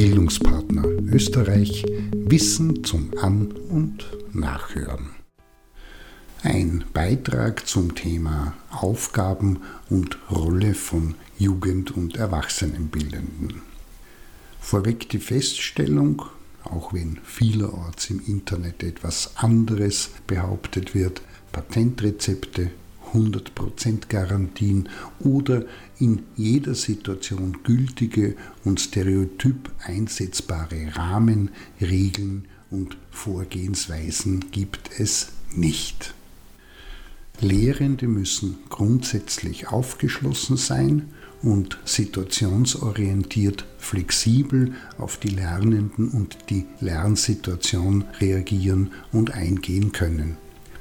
Bildungspartner Österreich Wissen zum An- und Nachhören. Ein Beitrag zum Thema Aufgaben und Rolle von Jugend- und Erwachsenenbildenden. Vorweg die Feststellung, auch wenn vielerorts im Internet etwas anderes behauptet wird, Patentrezepte 100% Garantien oder in jeder Situation gültige und stereotyp einsetzbare Rahmen, Regeln und Vorgehensweisen gibt es nicht. Lehrende müssen grundsätzlich aufgeschlossen sein und situationsorientiert flexibel auf die Lernenden und die Lernsituation reagieren und eingehen können.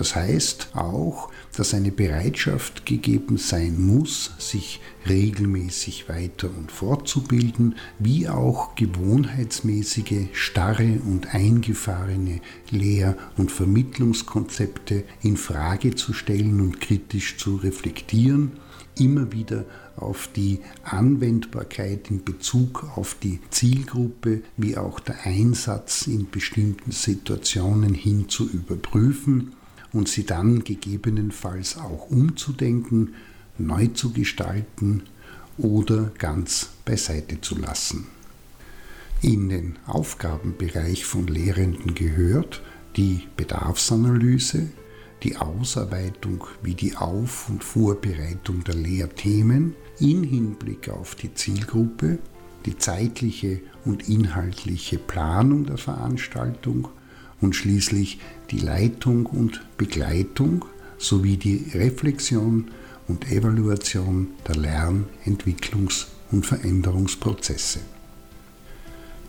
Das heißt auch, dass eine Bereitschaft gegeben sein muss, sich regelmäßig weiter und fortzubilden, wie auch gewohnheitsmäßige, starre und eingefahrene Lehr- und Vermittlungskonzepte in Frage zu stellen und kritisch zu reflektieren, immer wieder auf die Anwendbarkeit in Bezug auf die Zielgruppe wie auch der Einsatz in bestimmten Situationen hin zu überprüfen und sie dann gegebenenfalls auch umzudenken, neu zu gestalten oder ganz beiseite zu lassen. In den Aufgabenbereich von Lehrenden gehört die Bedarfsanalyse, die Ausarbeitung wie die Auf- und Vorbereitung der Lehrthemen in Hinblick auf die Zielgruppe, die zeitliche und inhaltliche Planung der Veranstaltung und schließlich die Leitung und Begleitung sowie die Reflexion und Evaluation der Lern-, Entwicklungs- und Veränderungsprozesse.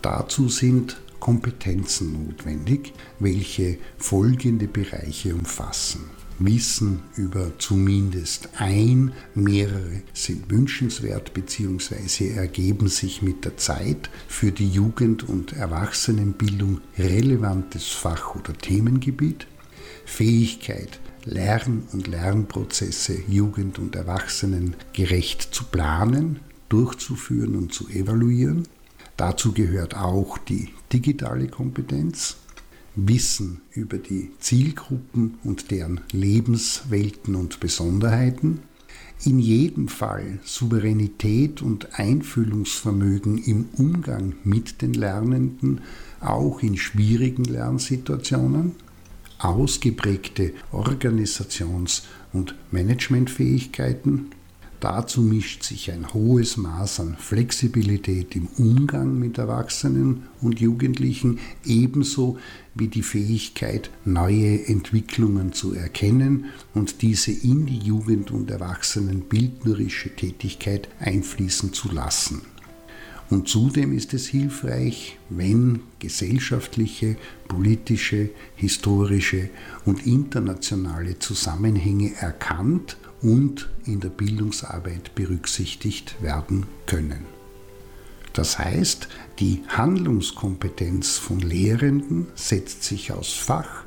Dazu sind Kompetenzen notwendig, welche folgende Bereiche umfassen. Wissen über zumindest ein, mehrere sind wünschenswert bzw. ergeben sich mit der Zeit für die Jugend- und Erwachsenenbildung relevantes Fach- oder Themengebiet, Fähigkeit, Lern- und Lernprozesse Jugend- und Erwachsenen gerecht zu planen, durchzuführen und zu evaluieren. Dazu gehört auch die digitale Kompetenz, Wissen über die Zielgruppen und deren Lebenswelten und Besonderheiten, in jedem Fall Souveränität und Einfühlungsvermögen im Umgang mit den Lernenden, auch in schwierigen Lernsituationen, ausgeprägte Organisations- und Managementfähigkeiten, Dazu mischt sich ein hohes Maß an Flexibilität im Umgang mit Erwachsenen und Jugendlichen, ebenso wie die Fähigkeit, neue Entwicklungen zu erkennen und diese in die Jugend- und Erwachsenenbildnerische Tätigkeit einfließen zu lassen. Und zudem ist es hilfreich, wenn gesellschaftliche, politische, historische und internationale Zusammenhänge erkannt und in der Bildungsarbeit berücksichtigt werden können. Das heißt, die Handlungskompetenz von Lehrenden setzt sich aus Fach,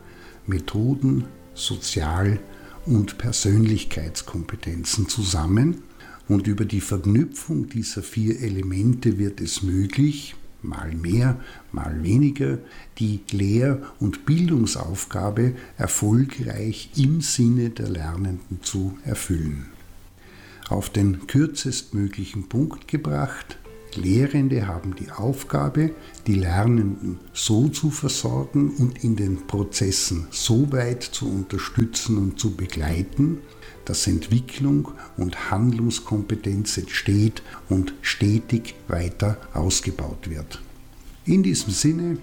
Methoden, Sozial- und Persönlichkeitskompetenzen zusammen und über die Verknüpfung dieser vier Elemente wird es möglich, mal mehr, mal weniger, die Lehr- und Bildungsaufgabe erfolgreich im Sinne der Lernenden zu erfüllen. Auf den kürzestmöglichen Punkt gebracht, Lehrende haben die Aufgabe, die Lernenden so zu versorgen und in den Prozessen so weit zu unterstützen und zu begleiten, dass Entwicklung und Handlungskompetenz entsteht und stetig weiter ausgebaut wird. In diesem Sinne,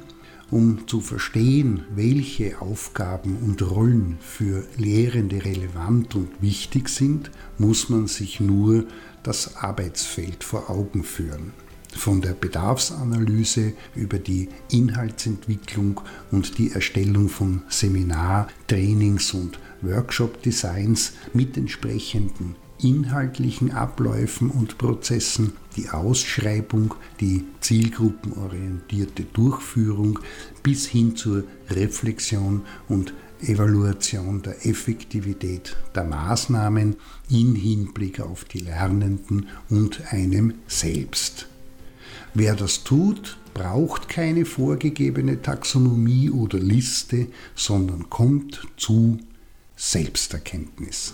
um zu verstehen, welche Aufgaben und Rollen für Lehrende relevant und wichtig sind, muss man sich nur das Arbeitsfeld vor Augen führen. Von der Bedarfsanalyse über die Inhaltsentwicklung und die Erstellung von Seminar-, Trainings- und Workshop-Designs mit entsprechenden inhaltlichen Abläufen und Prozessen, die Ausschreibung, die zielgruppenorientierte Durchführung bis hin zur Reflexion und Evaluation der Effektivität der Maßnahmen in Hinblick auf die Lernenden und einem selbst. Wer das tut, braucht keine vorgegebene Taxonomie oder Liste, sondern kommt zu Selbsterkenntnis.